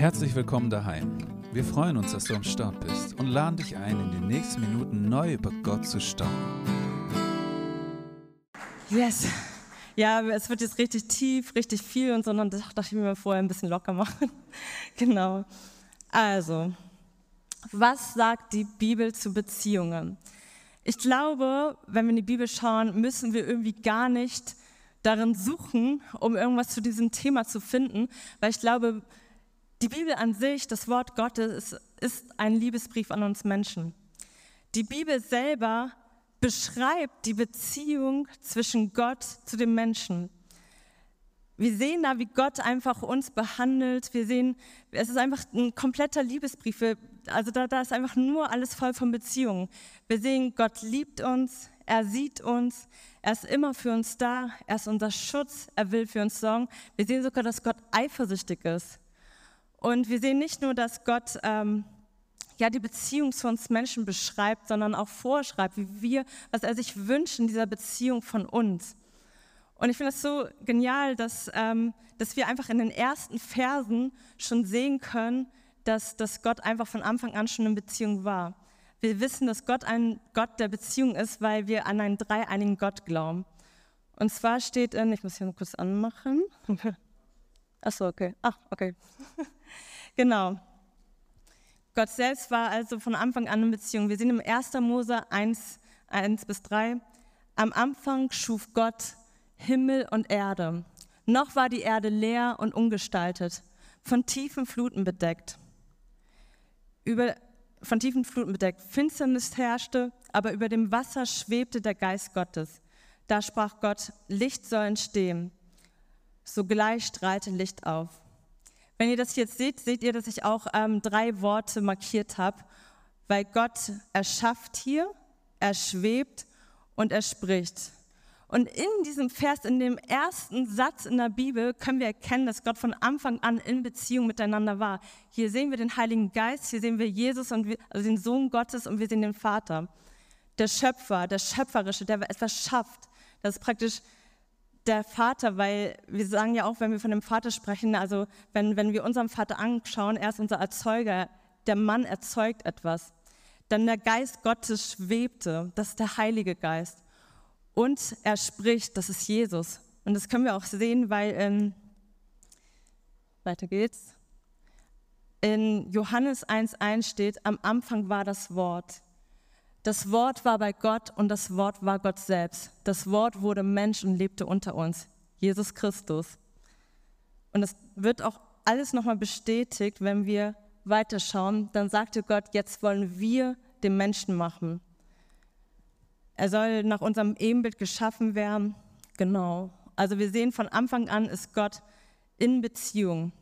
Herzlich willkommen daheim. Wir freuen uns, dass du am Start bist und laden dich ein, in den nächsten Minuten neu über Gott zu staunen. Yes. Ja, es wird jetzt richtig tief, richtig viel und so, und dann dachte ich mir vorher ein bisschen locker machen. genau. Also, was sagt die Bibel zu Beziehungen? Ich glaube, wenn wir in die Bibel schauen, müssen wir irgendwie gar nicht darin suchen, um irgendwas zu diesem Thema zu finden, weil ich glaube, die Bibel an sich, das Wort Gottes, ist ein Liebesbrief an uns Menschen. Die Bibel selber beschreibt die Beziehung zwischen Gott zu dem Menschen. Wir sehen da, wie Gott einfach uns behandelt. Wir sehen, es ist einfach ein kompletter Liebesbrief. Also da, da ist einfach nur alles voll von Beziehungen. Wir sehen, Gott liebt uns, er sieht uns, er ist immer für uns da, er ist unser Schutz, er will für uns sorgen. Wir sehen sogar, dass Gott eifersüchtig ist. Und wir sehen nicht nur, dass Gott ähm, ja, die Beziehung zu uns Menschen beschreibt, sondern auch vorschreibt, wie wir, was er sich wünscht in dieser Beziehung von uns. Und ich finde es so genial, dass, ähm, dass wir einfach in den ersten Versen schon sehen können, dass, dass Gott einfach von Anfang an schon in Beziehung war. Wir wissen, dass Gott ein Gott der Beziehung ist, weil wir an einen dreieinigen Gott glauben. Und zwar steht in, ich muss hier mal kurz anmachen. Achso, okay. Ach, okay. genau. Gott selbst war also von Anfang an in Beziehung. Wir sehen im 1. Mose 1, 1 bis 3. Am Anfang schuf Gott Himmel und Erde. Noch war die Erde leer und ungestaltet, von tiefen Fluten bedeckt. Über, von tiefen Fluten bedeckt. Finsternis herrschte, aber über dem Wasser schwebte der Geist Gottes. Da sprach Gott, Licht soll entstehen. Sogleich strahlte Licht auf. Wenn ihr das jetzt seht, seht ihr, dass ich auch ähm, drei Worte markiert habe, weil Gott erschafft hier, er schwebt und er spricht. Und in diesem Vers, in dem ersten Satz in der Bibel, können wir erkennen, dass Gott von Anfang an in Beziehung miteinander war. Hier sehen wir den Heiligen Geist, hier sehen wir Jesus, und wir, also den Sohn Gottes und wir sehen den Vater. Der Schöpfer, der Schöpferische, der etwas schafft. Das ist praktisch der Vater, weil wir sagen ja auch, wenn wir von dem Vater sprechen, also wenn, wenn wir unseren Vater anschauen, er ist unser Erzeuger, der Mann erzeugt etwas. Dann der Geist Gottes schwebte, das ist der Heilige Geist. Und er spricht, das ist Jesus. Und das können wir auch sehen, weil, ähm, weiter geht's, in Johannes 1.1 steht, am Anfang war das Wort. Das Wort war bei Gott und das Wort war Gott selbst. Das Wort wurde Mensch und lebte unter uns, Jesus Christus. Und es wird auch alles nochmal bestätigt, wenn wir weiterschauen. Dann sagte Gott, jetzt wollen wir den Menschen machen. Er soll nach unserem Ebenbild geschaffen werden. Genau. Also wir sehen von Anfang an ist Gott in Beziehung.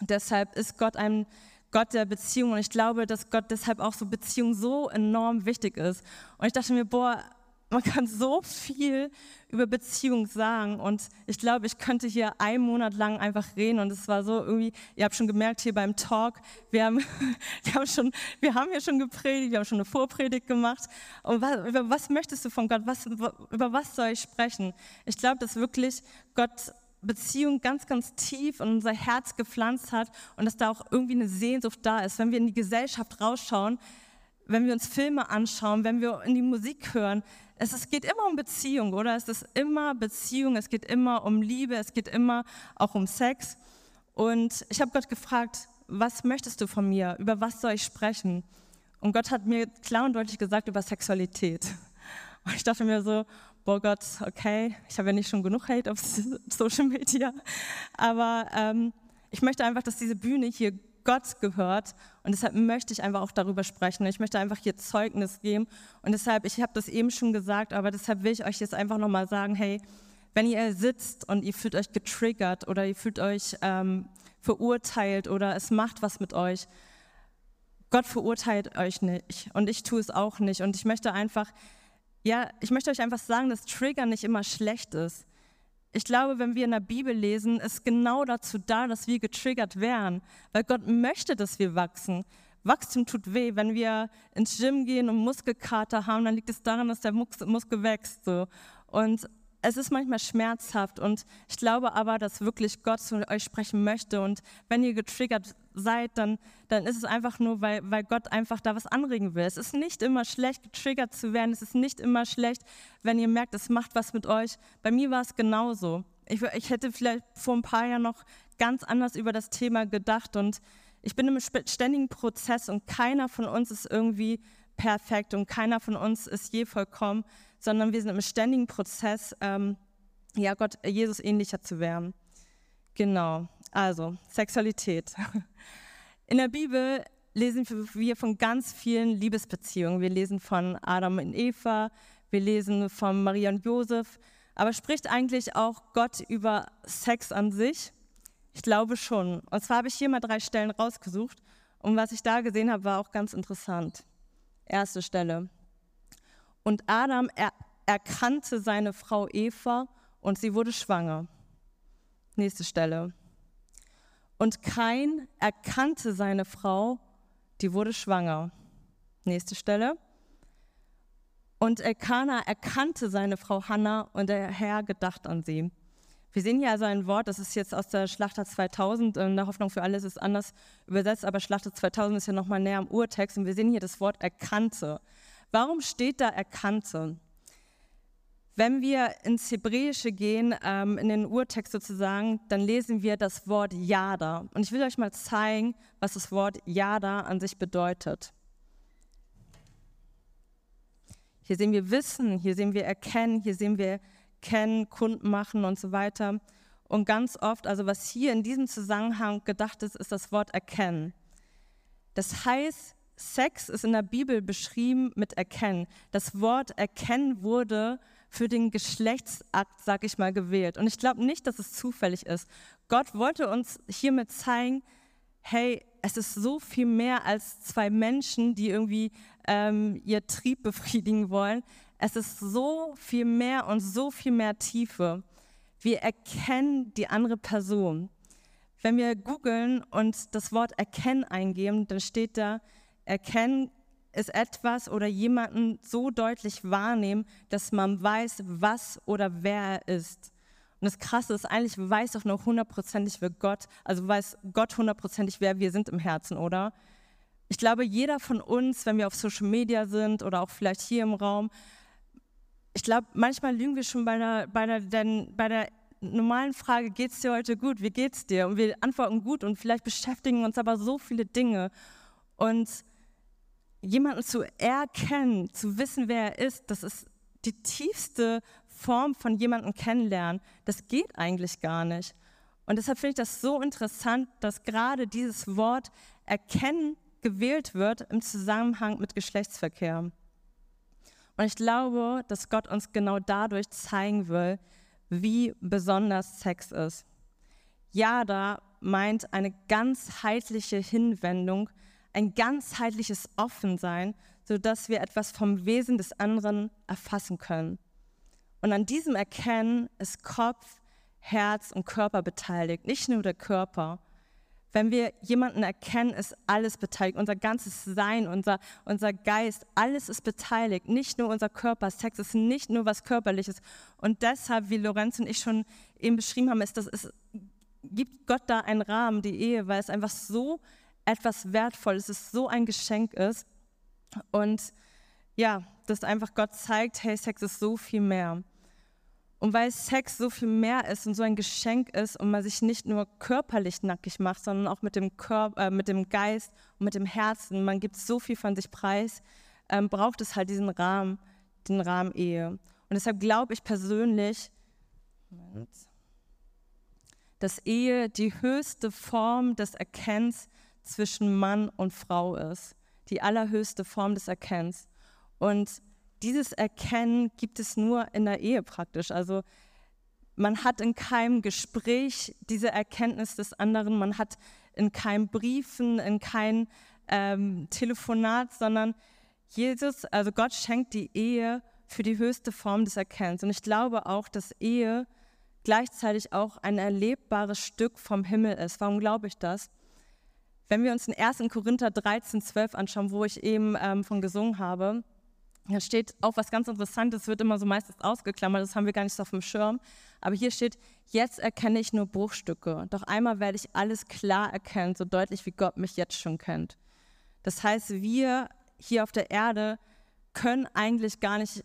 Deshalb ist Gott ein Gott der Beziehung. Und ich glaube, dass Gott deshalb auch so Beziehung so enorm wichtig ist. Und ich dachte mir, boah, man kann so viel über Beziehung sagen und ich glaube, ich könnte hier einen Monat lang einfach reden und es war so irgendwie, ihr habt schon gemerkt hier beim Talk, wir haben, wir haben schon, wir haben ja schon gepredigt, wir haben schon eine Vorpredigt gemacht und was, über was möchtest du von Gott, was, über was soll ich sprechen? Ich glaube, dass wirklich Gott Beziehung ganz, ganz tief in unser Herz gepflanzt hat und dass da auch irgendwie eine Sehnsucht da ist. Wenn wir in die Gesellschaft rausschauen, wenn wir uns Filme anschauen, wenn wir in die Musik hören, es, es geht immer um Beziehung, oder? Es ist immer Beziehung, es geht immer um Liebe, es geht immer auch um Sex. Und ich habe Gott gefragt, was möchtest du von mir? Über was soll ich sprechen? Und Gott hat mir klar und deutlich gesagt über Sexualität. Und ich dachte mir so, boah Gott, okay, ich habe ja nicht schon genug Hate auf Social Media, aber ähm, ich möchte einfach, dass diese Bühne hier Gott gehört. Und deshalb möchte ich einfach auch darüber sprechen. Ich möchte einfach hier Zeugnis geben. Und deshalb, ich habe das eben schon gesagt, aber deshalb will ich euch jetzt einfach nochmal sagen, hey, wenn ihr sitzt und ihr fühlt euch getriggert oder ihr fühlt euch ähm, verurteilt oder es macht was mit euch, Gott verurteilt euch nicht. Und ich tue es auch nicht. Und ich möchte einfach ja, ich möchte euch einfach sagen, dass Trigger nicht immer schlecht ist. Ich glaube, wenn wir in der Bibel lesen, ist genau dazu da, dass wir getriggert werden, weil Gott möchte, dass wir wachsen. Wachstum tut weh. Wenn wir ins Gym gehen und Muskelkater haben, dann liegt es daran, dass der Muskel wächst. So. Und es ist manchmal schmerzhaft und ich glaube aber, dass wirklich Gott zu euch sprechen möchte. Und wenn ihr getriggert seid, dann, dann ist es einfach nur, weil, weil Gott einfach da was anregen will. Es ist nicht immer schlecht, getriggert zu werden. Es ist nicht immer schlecht, wenn ihr merkt, es macht was mit euch. Bei mir war es genauso. Ich, ich hätte vielleicht vor ein paar Jahren noch ganz anders über das Thema gedacht und ich bin im ständigen Prozess und keiner von uns ist irgendwie perfekt und keiner von uns ist je vollkommen, sondern wir sind im ständigen Prozess, ähm, ja, Gott, Jesus ähnlicher zu werden. Genau, also Sexualität. In der Bibel lesen wir von ganz vielen Liebesbeziehungen. Wir lesen von Adam und Eva, wir lesen von Maria und Josef, aber spricht eigentlich auch Gott über Sex an sich? Ich glaube schon. Und zwar habe ich hier mal drei Stellen rausgesucht und was ich da gesehen habe, war auch ganz interessant. Erste Stelle. Und Adam er erkannte seine Frau Eva und sie wurde schwanger. Nächste Stelle. Und Kain erkannte seine Frau, die wurde schwanger. Nächste Stelle. Und Elkanah erkannte seine Frau Hannah und der Herr gedacht an sie. Wir sehen hier also ein Wort, das ist jetzt aus der Schlachter 2000, in der Hoffnung für alles ist anders übersetzt, aber Schlachter 2000 ist ja nochmal näher am Urtext und wir sehen hier das Wort erkannte. Warum steht da Erkannte? Wenn wir ins Hebräische gehen, ähm, in den Urtext sozusagen, dann lesen wir das Wort Yada. Und ich will euch mal zeigen, was das Wort Yada an sich bedeutet. Hier sehen wir Wissen, hier sehen wir Erkennen, hier sehen wir Kennen, Kunden machen und so weiter. Und ganz oft, also was hier in diesem Zusammenhang gedacht ist, ist das Wort Erkennen. Das heißt, Sex ist in der Bibel beschrieben mit Erkennen. Das Wort Erkennen wurde für den Geschlechtsakt, sag ich mal, gewählt. Und ich glaube nicht, dass es zufällig ist. Gott wollte uns hiermit zeigen, hey, es ist so viel mehr als zwei Menschen, die irgendwie ähm, ihr Trieb befriedigen wollen. Es ist so viel mehr und so viel mehr Tiefe. Wir erkennen die andere Person. Wenn wir googeln und das Wort erkennen eingeben, dann steht da, Erkennen ist etwas oder jemanden so deutlich wahrnehmen, dass man weiß, was oder wer er ist. Und das Krasse ist, eigentlich weiß doch nur hundertprozentig, wer Gott, also weiß Gott hundertprozentig, wer wir sind im Herzen, oder? Ich glaube, jeder von uns, wenn wir auf Social Media sind oder auch vielleicht hier im Raum, ich glaube, manchmal lügen wir schon bei der, bei der, denn, bei der normalen Frage, geht es dir heute gut, wie geht's dir? Und wir antworten gut und vielleicht beschäftigen uns aber so viele Dinge. Und jemanden zu erkennen, zu wissen, wer er ist, das ist die tiefste Form von jemandem kennenlernen. Das geht eigentlich gar nicht. Und deshalb finde ich das so interessant, dass gerade dieses Wort erkennen gewählt wird im Zusammenhang mit Geschlechtsverkehr. Und ich glaube, dass Gott uns genau dadurch zeigen will, wie besonders Sex ist. Ja, da meint eine ganzheitliche Hinwendung ein ganzheitliches Offensein, sodass wir etwas vom Wesen des anderen erfassen können. Und an diesem Erkennen ist Kopf, Herz und Körper beteiligt, nicht nur der Körper. Wenn wir jemanden erkennen, ist alles beteiligt. Unser ganzes Sein, unser, unser Geist, alles ist beteiligt. Nicht nur unser Körper. Sex ist nicht nur was Körperliches. Und deshalb, wie Lorenz und ich schon eben beschrieben haben, ist, dass es gibt Gott da einen Rahmen, die Ehe, weil es einfach so etwas Wertvolles, es so ein Geschenk ist. Und ja, dass einfach Gott zeigt, hey, Sex ist so viel mehr. Und weil Sex so viel mehr ist und so ein Geschenk ist und man sich nicht nur körperlich nackig macht, sondern auch mit dem, Körper, äh, mit dem Geist und mit dem Herzen, man gibt so viel von sich preis, ähm, braucht es halt diesen Rahmen, den Rahmen Ehe. Und deshalb glaube ich persönlich, dass Ehe die höchste Form des Erkennens zwischen Mann und Frau ist, die allerhöchste Form des Erkennens. Und dieses Erkennen gibt es nur in der Ehe praktisch. Also man hat in keinem Gespräch diese Erkenntnis des anderen, man hat in keinem Briefen, in keinem ähm, Telefonat, sondern Jesus, also Gott schenkt die Ehe für die höchste Form des Erkennens. Und ich glaube auch, dass Ehe gleichzeitig auch ein erlebbares Stück vom Himmel ist. Warum glaube ich das? Wenn wir uns den 1. Korinther 13, 12 anschauen, wo ich eben ähm, von gesungen habe, Da steht auch was ganz Interessantes, wird immer so meistens ausgeklammert, das haben wir gar nicht so auf dem Schirm. Aber hier steht, jetzt erkenne ich nur Bruchstücke, doch einmal werde ich alles klar erkennen, so deutlich wie Gott mich jetzt schon kennt. Das heißt, wir hier auf der Erde können eigentlich gar nicht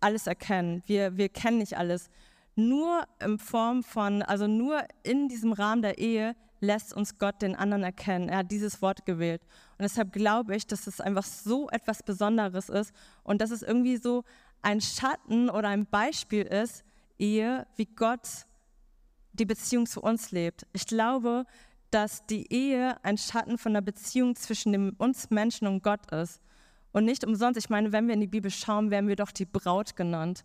alles erkennen. Wir, wir kennen nicht alles. Nur in Form von, also nur in diesem Rahmen der Ehe lässt uns Gott den anderen erkennen. Er hat dieses Wort gewählt. Und deshalb glaube ich, dass es einfach so etwas Besonderes ist und dass es irgendwie so ein Schatten oder ein Beispiel ist, Ehe, wie Gott die Beziehung zu uns lebt. Ich glaube, dass die Ehe ein Schatten von der Beziehung zwischen dem, uns Menschen und Gott ist. Und nicht umsonst, ich meine, wenn wir in die Bibel schauen, werden wir doch die Braut genannt.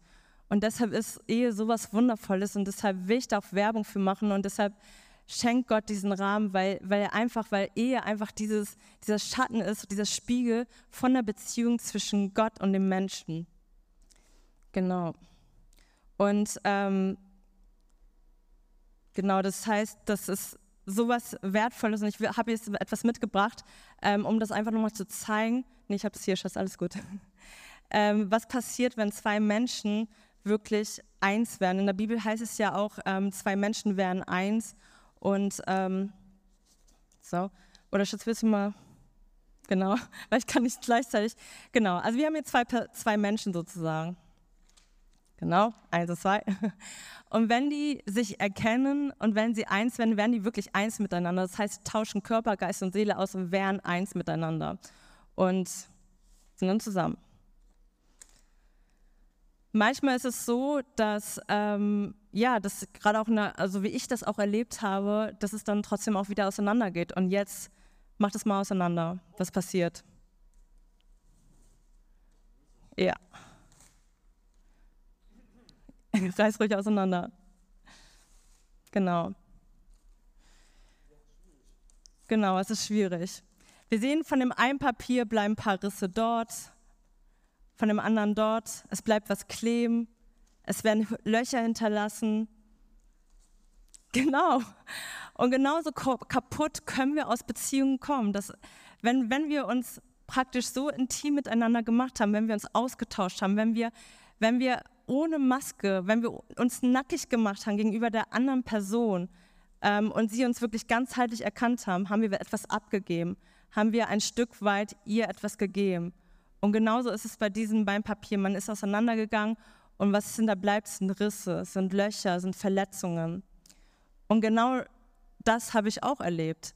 Und deshalb ist Ehe sowas Wundervolles und deshalb will ich da auch Werbung für machen und deshalb schenkt Gott diesen Rahmen, weil, weil er einfach, weil Ehe einfach dieses, dieser Schatten ist, dieser Spiegel von der Beziehung zwischen Gott und dem Menschen. Genau. Und ähm, genau, das heißt, das ist sowas Wertvolles und ich habe jetzt etwas mitgebracht, ähm, um das einfach nochmal zu zeigen. Nee, ich habe das hier, Schatz, alles gut. ähm, was passiert, wenn zwei Menschen wirklich eins werden? In der Bibel heißt es ja auch, ähm, zwei Menschen werden eins und ähm, so, oder Schatz, willst du mal, genau, weil ich kann nicht gleichzeitig, genau, also wir haben hier zwei, zwei Menschen sozusagen. Genau, eins und zwei. Und wenn die sich erkennen und wenn sie eins werden, werden die wirklich eins miteinander. Das heißt, tauschen Körper, Geist und Seele aus und werden eins miteinander. Und sind dann zusammen. Manchmal ist es so, dass, ähm, ja, das gerade auch, eine, also wie ich das auch erlebt habe, dass es dann trotzdem auch wieder auseinandergeht. Und jetzt macht es mal auseinander. Was passiert? Ja. Reiß ruhig auseinander. Genau. Genau, es ist schwierig. Wir sehen, von dem einen Papier bleiben ein paar Risse dort, von dem anderen dort. Es bleibt was kleben. Es werden Löcher hinterlassen. Genau. Und genauso kaputt können wir aus Beziehungen kommen. Dass, wenn, wenn wir uns praktisch so intim miteinander gemacht haben, wenn wir uns ausgetauscht haben, wenn wir, wenn wir ohne Maske, wenn wir uns nackig gemacht haben gegenüber der anderen Person ähm, und sie uns wirklich ganzheitlich erkannt haben, haben wir etwas abgegeben, haben wir ein Stück weit ihr etwas gegeben. Und genauso ist es bei diesem Beinpapier. Man ist auseinandergegangen und was sind da bleibt, sind Risse, sind Löcher, sind Verletzungen. Und genau das habe ich auch erlebt.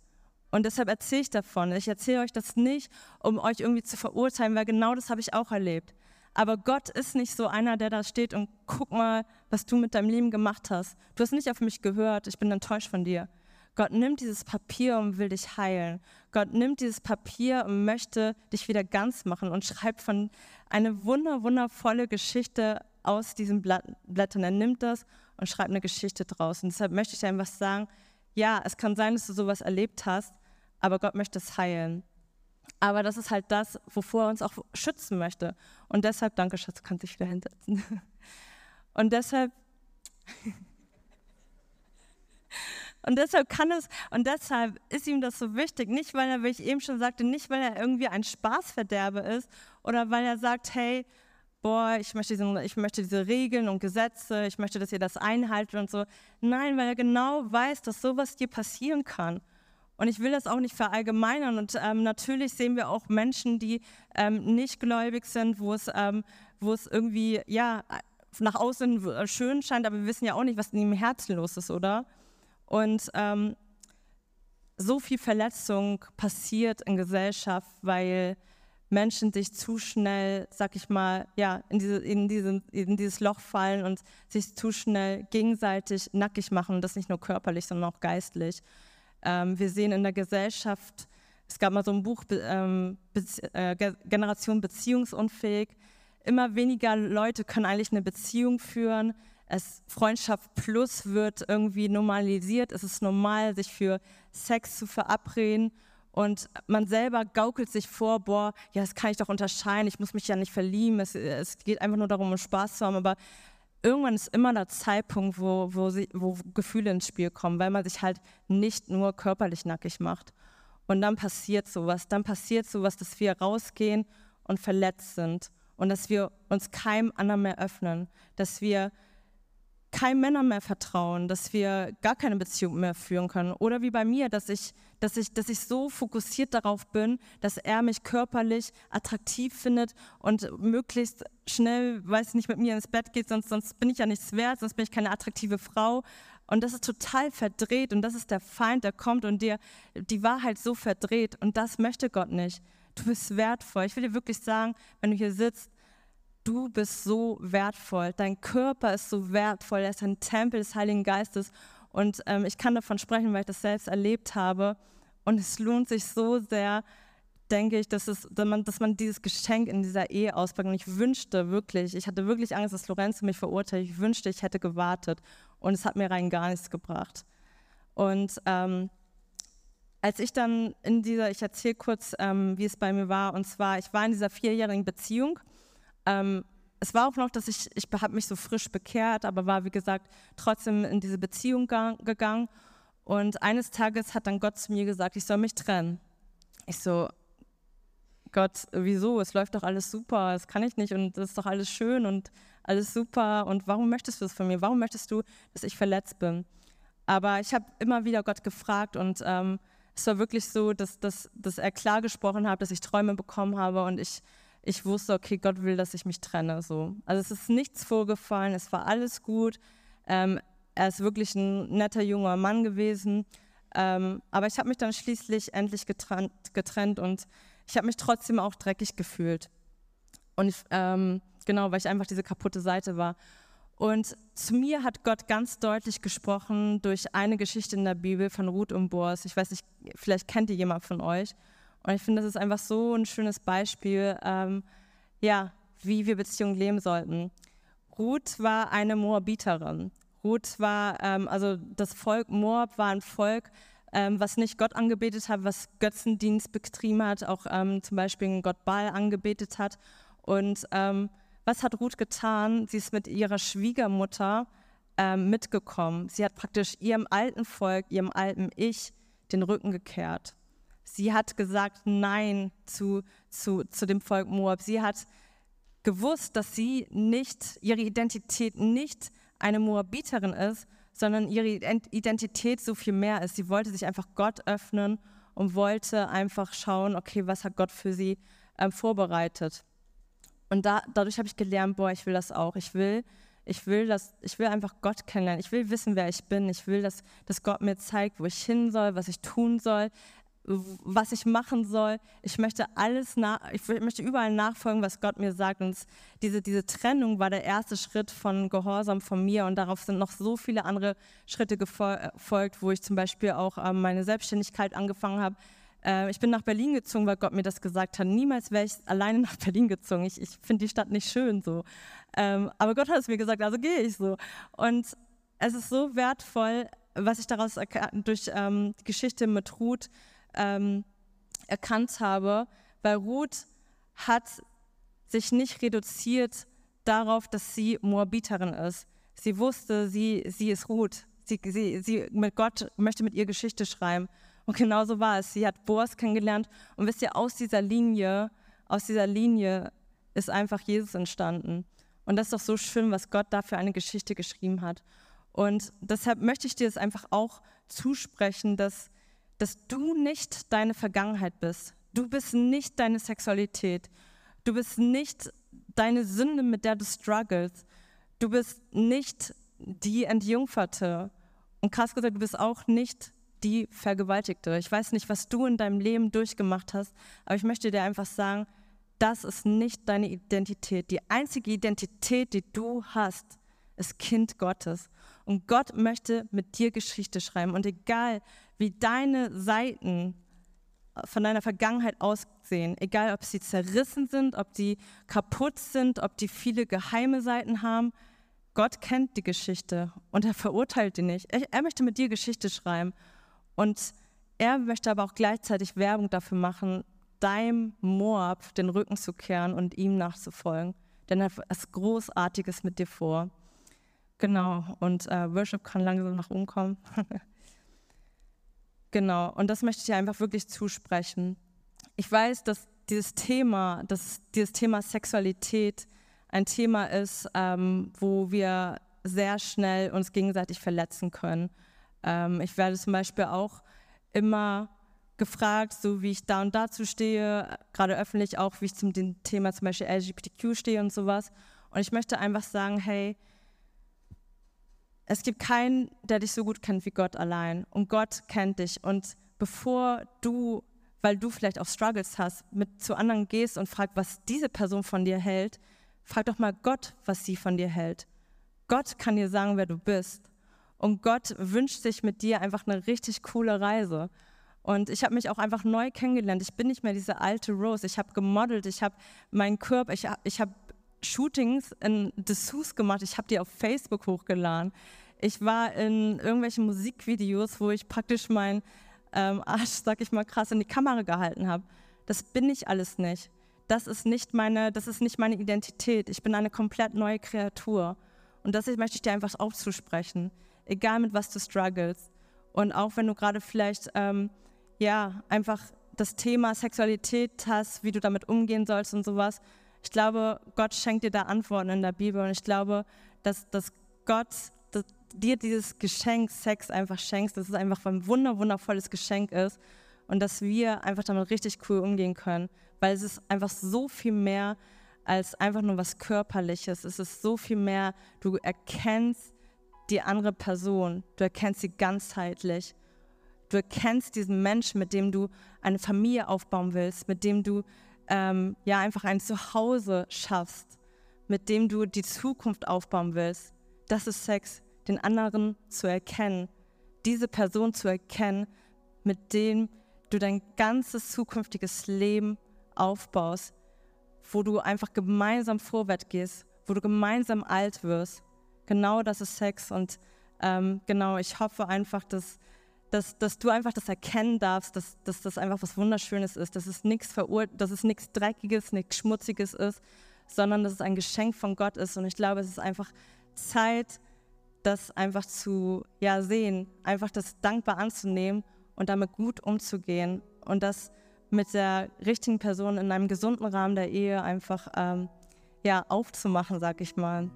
Und deshalb erzähle ich davon. Ich erzähle euch das nicht, um euch irgendwie zu verurteilen, weil genau das habe ich auch erlebt. Aber Gott ist nicht so einer, der da steht und guck mal, was du mit deinem Leben gemacht hast. Du hast nicht auf mich gehört, ich bin enttäuscht von dir. Gott nimmt dieses Papier und will dich heilen. Gott nimmt dieses Papier und möchte dich wieder ganz machen und schreibt von eine wunder, wundervolle Geschichte aus diesen Blättern. Er nimmt das und schreibt eine Geschichte draus. Und deshalb möchte ich dir einfach sagen, ja, es kann sein, dass du sowas erlebt hast, aber Gott möchte es heilen. Aber das ist halt das, wovor er uns auch schützen möchte. Und deshalb, danke Schatz, kannst dich wieder hinsetzen. Und deshalb Und deshalb kann es, und deshalb ist ihm das so wichtig, nicht weil er, wie ich eben schon sagte, nicht weil er irgendwie ein Spaßverderber ist oder weil er sagt, hey, boah, ich möchte, diese, ich möchte diese Regeln und Gesetze, ich möchte, dass ihr das einhaltet und so. Nein, weil er genau weiß, dass sowas dir passieren kann. Und ich will das auch nicht verallgemeinern. Und ähm, natürlich sehen wir auch Menschen, die ähm, nicht gläubig sind, wo es, ähm, wo es irgendwie, ja, nach außen schön scheint, aber wir wissen ja auch nicht, was in ihrem Herzen los ist, oder? Und ähm, so viel Verletzung passiert in Gesellschaft, weil Menschen sich zu schnell, sag ich mal, ja, in, diese, in, diese, in dieses Loch fallen und sich zu schnell gegenseitig nackig machen. Und das nicht nur körperlich, sondern auch geistlich. Ähm, wir sehen in der Gesellschaft, es gab mal so ein Buch, ähm, Be äh, Generation beziehungsunfähig. Immer weniger Leute können eigentlich eine Beziehung führen es, Freundschaft plus wird irgendwie normalisiert. Es ist normal, sich für Sex zu verabreden. Und man selber gaukelt sich vor, boah, ja, das kann ich doch unterscheiden, ich muss mich ja nicht verlieben, es, es geht einfach nur darum, um Spaß zu haben. Aber irgendwann ist immer der Zeitpunkt, wo, wo, sie, wo Gefühle ins Spiel kommen, weil man sich halt nicht nur körperlich nackig macht. Und dann passiert sowas, dann passiert sowas, dass wir rausgehen und verletzt sind und dass wir uns keinem anderen mehr öffnen, dass wir keinem Männer mehr vertrauen, dass wir gar keine Beziehung mehr führen können. Oder wie bei mir, dass ich, dass ich, dass ich so fokussiert darauf bin, dass er mich körperlich attraktiv findet und möglichst schnell, weiß ich nicht, mit mir ins Bett geht, sonst, sonst bin ich ja nichts wert, sonst bin ich keine attraktive Frau. Und das ist total verdreht und das ist der Feind, der kommt und dir die Wahrheit so verdreht. Und das möchte Gott nicht. Du bist wertvoll. Ich will dir wirklich sagen, wenn du hier sitzt, du bist so wertvoll, dein Körper ist so wertvoll, er ist ein Tempel des Heiligen Geistes. Und ähm, ich kann davon sprechen, weil ich das selbst erlebt habe. Und es lohnt sich so sehr, denke ich, dass, es, dass, man, dass man dieses Geschenk in dieser Ehe auspackt. Und ich wünschte wirklich, ich hatte wirklich Angst, dass Lorenzo mich verurteilt. Ich wünschte, ich hätte gewartet. Und es hat mir rein gar nichts gebracht. Und ähm, als ich dann in dieser, ich erzähle kurz, ähm, wie es bei mir war. Und zwar, ich war in dieser vierjährigen Beziehung ähm, es war auch noch, dass ich, ich habe mich so frisch bekehrt, aber war, wie gesagt, trotzdem in diese Beziehung gegangen. Und eines Tages hat dann Gott zu mir gesagt, ich soll mich trennen. Ich so, Gott, wieso? Es läuft doch alles super, das kann ich nicht und das ist doch alles schön und alles super. Und warum möchtest du das von mir? Warum möchtest du, dass ich verletzt bin? Aber ich habe immer wieder Gott gefragt und ähm, es war wirklich so, dass, dass, dass er klar gesprochen hat, dass ich Träume bekommen habe und ich ich wusste, okay, Gott will, dass ich mich trenne. So. Also es ist nichts vorgefallen, es war alles gut. Ähm, er ist wirklich ein netter junger Mann gewesen. Ähm, aber ich habe mich dann schließlich endlich getrennt, getrennt und ich habe mich trotzdem auch dreckig gefühlt. Und ich, ähm, genau, weil ich einfach diese kaputte Seite war. Und zu mir hat Gott ganz deutlich gesprochen durch eine Geschichte in der Bibel von Ruth und Boas. Ich weiß nicht, vielleicht kennt ihr jemand von euch. Und ich finde, das ist einfach so ein schönes Beispiel, ähm, ja, wie wir Beziehungen leben sollten. Ruth war eine Moabiterin. Ruth war, ähm, also das Volk Moab war ein Volk, ähm, was nicht Gott angebetet hat, was Götzendienst betrieben hat, auch ähm, zum Beispiel einen Gott Baal angebetet hat. Und ähm, was hat Ruth getan? Sie ist mit ihrer Schwiegermutter ähm, mitgekommen. Sie hat praktisch ihrem alten Volk, ihrem alten Ich den Rücken gekehrt. Sie hat gesagt Nein zu, zu, zu dem Volk Moab. Sie hat gewusst, dass sie nicht, ihre Identität nicht eine Moabiterin ist, sondern ihre Identität so viel mehr ist. Sie wollte sich einfach Gott öffnen und wollte einfach schauen, okay, was hat Gott für sie ähm, vorbereitet. Und da, dadurch habe ich gelernt, boah, ich will das auch. Ich will, ich will, das, ich will einfach Gott kennenlernen. Ich will wissen, wer ich bin. Ich will, dass, dass Gott mir zeigt, wo ich hin soll, was ich tun soll was ich machen soll. Ich möchte alles nach, ich möchte überall nachfolgen, was Gott mir sagt. Und diese, diese Trennung war der erste Schritt von Gehorsam von mir. Und darauf sind noch so viele andere Schritte gefolgt, wo ich zum Beispiel auch ähm, meine Selbstständigkeit angefangen habe. Äh, ich bin nach Berlin gezogen, weil Gott mir das gesagt hat. Niemals wäre ich alleine nach Berlin gezogen. Ich, ich finde die Stadt nicht schön so. Ähm, aber Gott hat es mir gesagt, also gehe ich so. Und es ist so wertvoll, was ich daraus durch ähm, die Geschichte mit Ruth ähm, erkannt habe, weil Ruth hat sich nicht reduziert darauf, dass sie Moabiterin ist. Sie wusste, sie, sie ist Ruth. Sie, sie, sie mit Gott möchte mit ihr Geschichte schreiben. Und genauso war es. Sie hat Boas kennengelernt. Und wisst ihr, aus dieser Linie, aus dieser Linie ist einfach Jesus entstanden. Und das ist doch so schön, was Gott da für eine Geschichte geschrieben hat. Und deshalb möchte ich dir es einfach auch zusprechen, dass dass du nicht deine Vergangenheit bist. Du bist nicht deine Sexualität. Du bist nicht deine Sünde, mit der du struggles. Du bist nicht die Entjungferte. Und krass gesagt, du bist auch nicht die Vergewaltigte. Ich weiß nicht, was du in deinem Leben durchgemacht hast, aber ich möchte dir einfach sagen, das ist nicht deine Identität. Die einzige Identität, die du hast, ist Kind Gottes. Und Gott möchte mit dir Geschichte schreiben. Und egal, wie deine Seiten von deiner Vergangenheit aussehen, egal ob sie zerrissen sind, ob die kaputt sind, ob die viele geheime Seiten haben, Gott kennt die Geschichte und er verurteilt die nicht. Er, er möchte mit dir Geschichte schreiben und er möchte aber auch gleichzeitig Werbung dafür machen, deinem Moab den Rücken zu kehren und ihm nachzufolgen. Denn er hat etwas Großartiges mit dir vor. Genau, und äh, Worship kann langsam nach oben kommen. genau, und das möchte ich dir einfach wirklich zusprechen. Ich weiß, dass dieses Thema, dass dieses Thema Sexualität ein Thema ist, ähm, wo wir sehr schnell uns gegenseitig verletzen können. Ähm, ich werde zum Beispiel auch immer gefragt, so wie ich da und dazu stehe, gerade öffentlich auch, wie ich zum Thema zum Beispiel LGBTQ stehe und sowas. Und ich möchte einfach sagen, hey, es gibt keinen, der dich so gut kennt wie Gott allein. Und Gott kennt dich. Und bevor du, weil du vielleicht auch Struggles hast, mit zu anderen gehst und fragst, was diese Person von dir hält, frag doch mal Gott, was sie von dir hält. Gott kann dir sagen, wer du bist. Und Gott wünscht sich mit dir einfach eine richtig coole Reise. Und ich habe mich auch einfach neu kennengelernt. Ich bin nicht mehr diese alte Rose. Ich habe gemodelt, ich habe meinen Körper, ich, ich habe Shootings in Dessous gemacht, ich habe die auf Facebook hochgeladen. Ich war in irgendwelchen Musikvideos, wo ich praktisch meinen ähm, Arsch, sag ich mal, krass in die Kamera gehalten habe. Das bin ich alles nicht. Das ist nicht meine, das ist nicht meine Identität. Ich bin eine komplett neue Kreatur. Und das möchte ich dir einfach aufzusprechen. Egal mit was du struggles. Und auch wenn du gerade vielleicht ähm, ja, einfach das Thema Sexualität hast, wie du damit umgehen sollst und sowas. Ich glaube, Gott schenkt dir da Antworten in der Bibel und ich glaube, dass, dass Gott dass dir dieses Geschenk Sex einfach schenkt, dass es einfach ein wunder, wundervolles Geschenk ist und dass wir einfach damit richtig cool umgehen können, weil es ist einfach so viel mehr als einfach nur was Körperliches. Es ist so viel mehr, du erkennst die andere Person, du erkennst sie ganzheitlich Du erkennst diesen Menschen, mit dem du eine Familie aufbauen willst, mit dem du ähm, ja einfach ein Zuhause schaffst, mit dem du die Zukunft aufbauen willst. Das ist Sex, den anderen zu erkennen, diese Person zu erkennen, mit dem du dein ganzes zukünftiges Leben aufbaust, wo du einfach gemeinsam vorwärts gehst, wo du gemeinsam alt wirst. Genau das ist Sex und ähm, genau, ich hoffe einfach, dass dass, dass du einfach das erkennen darfst, dass, dass das einfach was Wunderschönes ist, dass es nichts dass es nichts Dreckiges, nichts Schmutziges ist, sondern dass es ein Geschenk von Gott ist. Und ich glaube, es ist einfach Zeit, das einfach zu ja, sehen, einfach das dankbar anzunehmen und damit gut umzugehen und das mit der richtigen Person in einem gesunden Rahmen der Ehe einfach ähm, ja, aufzumachen, sag ich mal.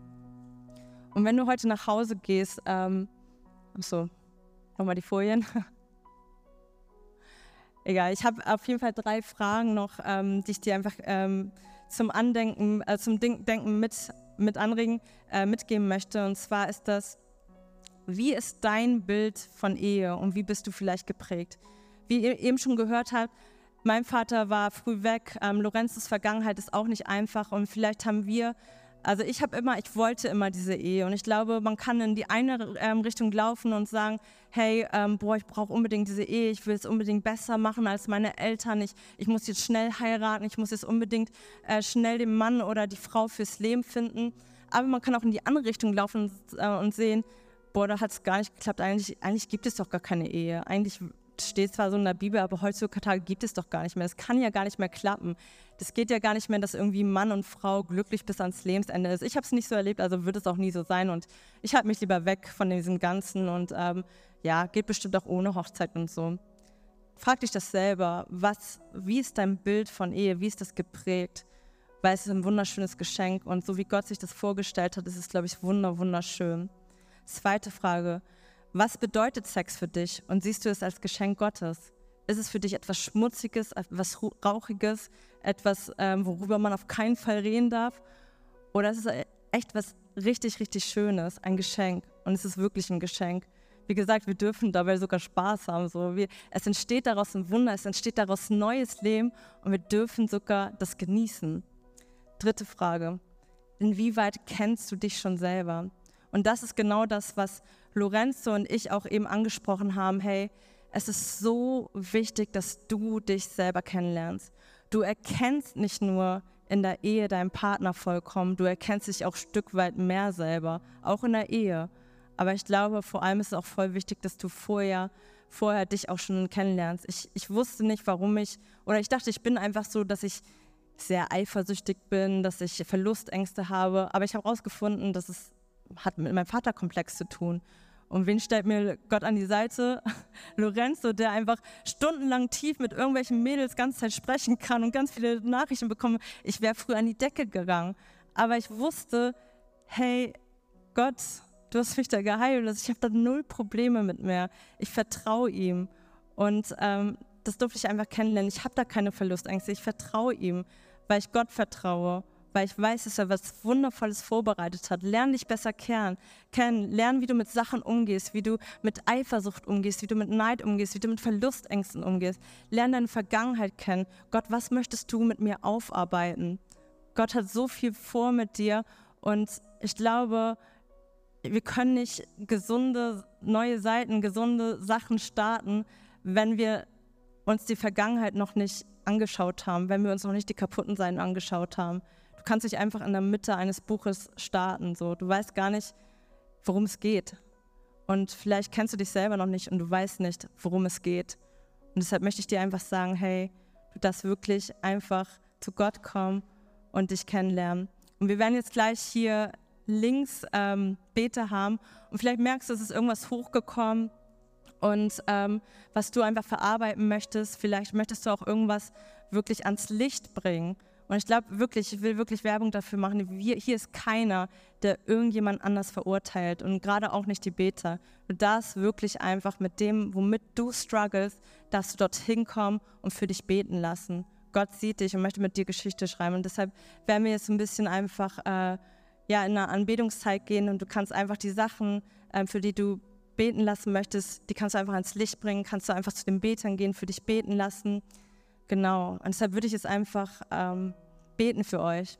Und wenn du heute nach Hause gehst, ähm, so, Nochmal die Folien. Egal, ich habe auf jeden Fall drei Fragen noch, ähm, die ich dir einfach ähm, zum Andenken, äh, zum Denken mit, mit anregen, äh, mitgeben möchte. Und zwar ist das, wie ist dein Bild von Ehe und wie bist du vielleicht geprägt? Wie ihr eben schon gehört habt, mein Vater war früh weg, ähm, Lorenzes Vergangenheit ist auch nicht einfach und vielleicht haben wir also ich habe immer, ich wollte immer diese Ehe und ich glaube, man kann in die eine ähm, Richtung laufen und sagen, hey, ähm, boah, ich brauche unbedingt diese Ehe, ich will es unbedingt besser machen als meine Eltern, ich, ich muss jetzt schnell heiraten, ich muss jetzt unbedingt äh, schnell den Mann oder die Frau fürs Leben finden. Aber man kann auch in die andere Richtung laufen und, äh, und sehen, boah, da hat es gar nicht geklappt, eigentlich, eigentlich gibt es doch gar keine Ehe, eigentlich steht zwar so in der Bibel, aber heutzutage gibt es doch gar nicht mehr. Es kann ja gar nicht mehr klappen. Das geht ja gar nicht mehr, dass irgendwie Mann und Frau glücklich bis ans Lebensende ist. Ich habe es nicht so erlebt, also wird es auch nie so sein. Und ich halte mich lieber weg von diesem Ganzen und ähm, ja, geht bestimmt auch ohne Hochzeit und so. Frag dich das selber. Was, wie ist dein Bild von Ehe? Wie ist das geprägt? Weil es ist ein wunderschönes Geschenk und so wie Gott sich das vorgestellt hat, ist es, glaube ich, wunder, wunderschön. Zweite Frage was bedeutet Sex für dich und siehst du es als Geschenk Gottes? Ist es für dich etwas Schmutziges, etwas Rauchiges, etwas, ähm, worüber man auf keinen Fall reden darf? Oder ist es echt was richtig, richtig Schönes, ein Geschenk? Und es ist wirklich ein Geschenk. Wie gesagt, wir dürfen dabei sogar Spaß haben. So. Wir, es entsteht daraus ein Wunder, es entsteht daraus neues Leben und wir dürfen sogar das genießen. Dritte Frage. Inwieweit kennst du dich schon selber? Und das ist genau das, was Lorenzo und ich auch eben angesprochen haben. Hey, es ist so wichtig, dass du dich selber kennenlernst. Du erkennst nicht nur in der Ehe deinen Partner vollkommen, du erkennst dich auch ein Stück weit mehr selber, auch in der Ehe. Aber ich glaube, vor allem ist es auch voll wichtig, dass du vorher, vorher dich auch schon kennenlernst. Ich, ich wusste nicht, warum ich, oder ich dachte, ich bin einfach so, dass ich sehr eifersüchtig bin, dass ich Verlustängste habe. Aber ich habe herausgefunden, dass es hat mit meinem Vaterkomplex zu tun. Und wen stellt mir Gott an die Seite? Lorenzo, der einfach stundenlang tief mit irgendwelchen Mädels ganze Zeit sprechen kann und ganz viele Nachrichten bekommen. Ich wäre früher an die Decke gegangen. Aber ich wusste, hey, Gott, du hast mich da geheilt. Also ich habe da null Probleme mit mehr. Ich vertraue ihm. Und ähm, das durfte ich einfach kennenlernen. Ich habe da keine Verlustängste. Ich vertraue ihm, weil ich Gott vertraue weil ich weiß, dass er was Wundervolles vorbereitet hat. Lern dich besser kennen. Lern, wie du mit Sachen umgehst, wie du mit Eifersucht umgehst, wie du mit Neid umgehst, wie du mit Verlustängsten umgehst. Lern deine Vergangenheit kennen. Gott, was möchtest du mit mir aufarbeiten? Gott hat so viel vor mit dir und ich glaube, wir können nicht gesunde neue Seiten, gesunde Sachen starten, wenn wir uns die Vergangenheit noch nicht angeschaut haben, wenn wir uns noch nicht die kaputten Seiten angeschaut haben. Kannst dich einfach in der Mitte eines Buches starten. So. Du weißt gar nicht, worum es geht. Und vielleicht kennst du dich selber noch nicht und du weißt nicht, worum es geht. Und deshalb möchte ich dir einfach sagen, hey, du darfst wirklich einfach zu Gott kommen und dich kennenlernen. Und wir werden jetzt gleich hier links ähm, Bete haben und vielleicht merkst du, es ist irgendwas hochgekommen und ähm, was du einfach verarbeiten möchtest. Vielleicht möchtest du auch irgendwas wirklich ans Licht bringen. Und ich glaube wirklich, ich will wirklich Werbung dafür machen. Wir, hier ist keiner, der irgendjemand anders verurteilt und gerade auch nicht die Beter. Du darfst wirklich einfach mit dem, womit du struggles, darfst du dorthin kommen und für dich beten lassen. Gott sieht dich und möchte mit dir Geschichte schreiben. Und deshalb werden wir jetzt ein bisschen einfach äh, ja, in eine Anbetungszeit gehen und du kannst einfach die Sachen, äh, für die du beten lassen möchtest, die kannst du einfach ans Licht bringen, kannst du einfach zu den Betern gehen, für dich beten lassen. Genau. Und deshalb würde ich jetzt einfach ähm, beten für euch.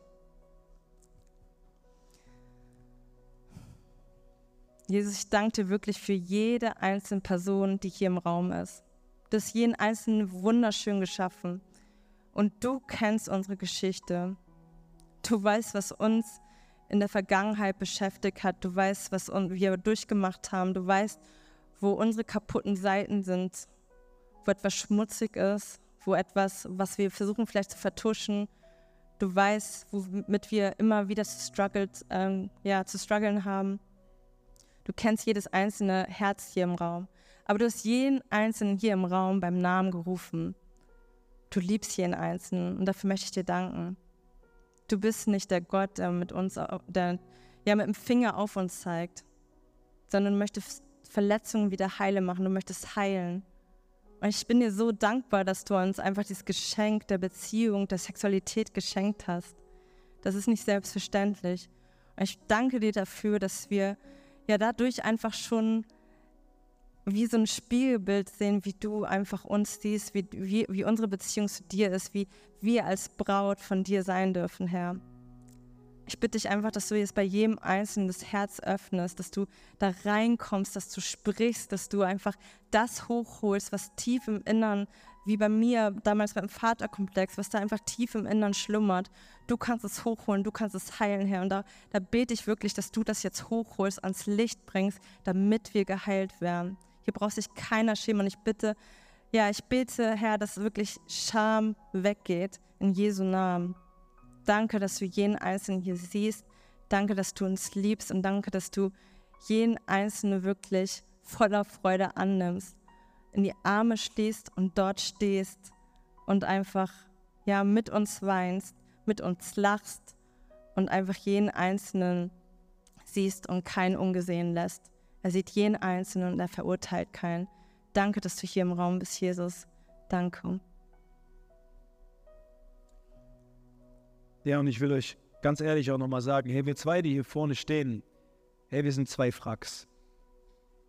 Jesus, ich danke dir wirklich für jede einzelne Person, die hier im Raum ist. Du hast jeden einzelnen wunderschön geschaffen. Und du kennst unsere Geschichte. Du weißt, was uns in der Vergangenheit beschäftigt hat. Du weißt, was wir durchgemacht haben. Du weißt, wo unsere kaputten Seiten sind, wo etwas schmutzig ist, wo etwas, was wir versuchen vielleicht zu vertuschen, du weißt, womit wir immer wieder struggled, ähm, ja, zu strugglen haben. Du kennst jedes einzelne Herz hier im Raum. Aber du hast jeden Einzelnen hier im Raum beim Namen gerufen. Du liebst jeden Einzelnen und dafür möchte ich dir danken. Du bist nicht der Gott, der mit uns, der ja mit dem Finger auf uns zeigt, sondern du möchtest Verletzungen wieder heile machen. Du möchtest heilen. Und ich bin dir so dankbar, dass du uns einfach dieses Geschenk der Beziehung, der Sexualität geschenkt hast. Das ist nicht selbstverständlich. Und ich danke dir dafür, dass wir ja dadurch einfach schon wie so ein Spiegelbild sehen, wie du einfach uns siehst, wie, wie, wie unsere Beziehung zu dir ist, wie wir als Braut von dir sein dürfen, Herr. Ich bitte dich einfach, dass du jetzt bei jedem Einzelnen das Herz öffnest, dass du da reinkommst, dass du sprichst, dass du einfach das hochholst, was tief im Innern, wie bei mir damals beim Vaterkomplex, was da einfach tief im Innern schlummert. Du kannst es hochholen, du kannst es heilen, Herr. Und da, da bete ich wirklich, dass du das jetzt hochholst, ans Licht bringst, damit wir geheilt werden. Hier braucht sich keiner schämen. Und ich bitte, ja, ich bete, Herr, dass wirklich Scham weggeht in Jesu Namen. Danke, dass du jeden Einzelnen hier siehst. Danke, dass du uns liebst und danke, dass du jeden Einzelnen wirklich voller Freude annimmst, in die Arme stehst und dort stehst und einfach ja mit uns weinst, mit uns lachst und einfach jeden Einzelnen siehst und keinen ungesehen lässt. Er sieht jeden Einzelnen und er verurteilt keinen. Danke, dass du hier im Raum bist, Jesus. Danke. Ja, und ich will euch ganz ehrlich auch nochmal sagen, hey, wir zwei, die hier vorne stehen, hey, wir sind zwei Fracks.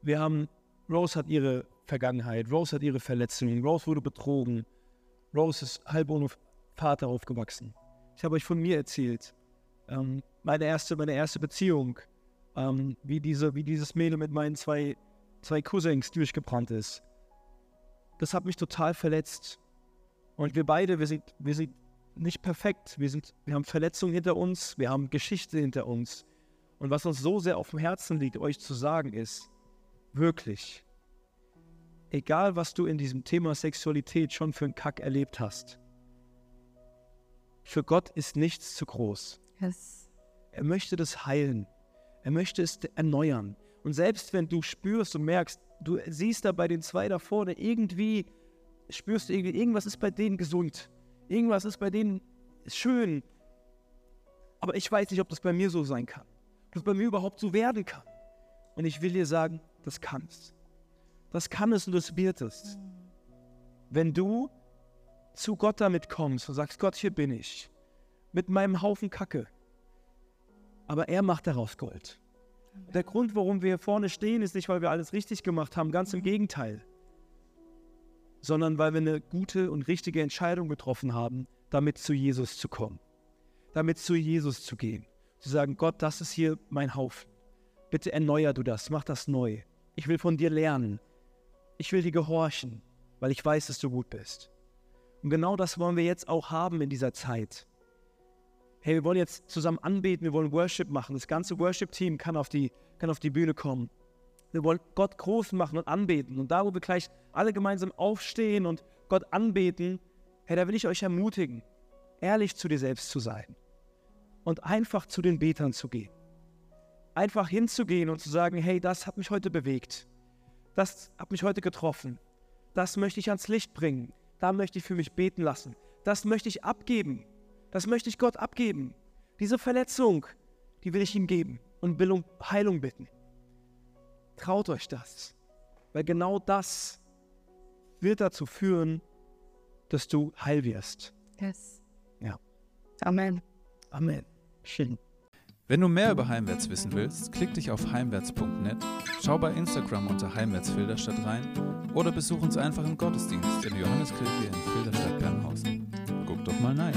Wir haben, Rose hat ihre Vergangenheit, Rose hat ihre Verletzungen, Rose wurde betrogen, Rose ist halb ohne Vater aufgewachsen. Ich habe euch von mir erzählt, ähm, meine, erste, meine erste Beziehung, ähm, wie, diese, wie dieses Mädel mit meinen zwei, zwei Cousins durchgebrannt ist. Das hat mich total verletzt. Und wir beide, wir sind, wir sind nicht perfekt. Wir, sind, wir haben Verletzungen hinter uns, wir haben Geschichte hinter uns. Und was uns so sehr auf dem Herzen liegt, euch zu sagen, ist, wirklich, egal was du in diesem Thema Sexualität schon für einen Kack erlebt hast, für Gott ist nichts zu groß. Yes. Er möchte das heilen. Er möchte es erneuern. Und selbst wenn du spürst und merkst, du siehst da bei den zwei da vorne irgendwie, spürst du irgendwie, irgendwas ist bei denen gesund. Irgendwas ist bei denen schön. Aber ich weiß nicht, ob das bei mir so sein kann. Ob das bei mir überhaupt so werden kann. Und ich will dir sagen, das kann es. Das kann es und das wird es. Wenn du zu Gott damit kommst und sagst, Gott, hier bin ich. Mit meinem Haufen Kacke. Aber er macht daraus Gold. Der Grund, warum wir hier vorne stehen, ist nicht, weil wir alles richtig gemacht haben, ganz im Gegenteil. Sondern weil wir eine gute und richtige Entscheidung getroffen haben, damit zu Jesus zu kommen. Damit zu Jesus zu gehen. Zu sagen, Gott, das ist hier mein Haufen. Bitte erneuer du das, mach das neu. Ich will von dir lernen. Ich will dir gehorchen, weil ich weiß, dass du gut bist. Und genau das wollen wir jetzt auch haben in dieser Zeit hey, wir wollen jetzt zusammen anbeten, wir wollen Worship machen. Das ganze Worship-Team kann, auf die, kann auf die Bühne kommen. Wir wollen Gott groß machen und anbeten. Und da, wo wir gleich alle gemeinsam aufstehen und Gott anbeten, hey, da will ich euch ermutigen, ehrlich zu dir selbst zu sein und einfach zu den Betern zu gehen. Einfach hinzugehen und zu sagen, hey, das hat mich heute bewegt. Das hat mich heute getroffen. Das möchte ich ans Licht bringen. Da möchte ich für mich beten lassen. Das möchte ich abgeben. Das möchte ich Gott abgeben. Diese Verletzung, die will ich ihm geben und will um Heilung bitten. Traut euch das, weil genau das wird dazu führen, dass du heil wirst. Yes. Ja. Amen. Amen. Schön. Wenn du mehr über Heimwärts wissen willst, klick dich auf heimwärts.net, schau bei Instagram unter Heimwärts Filderstadt rein oder besuch uns einfach im Gottesdienst in der Johanneskirche in Filderstadt-Bernhausen. Guck doch mal rein.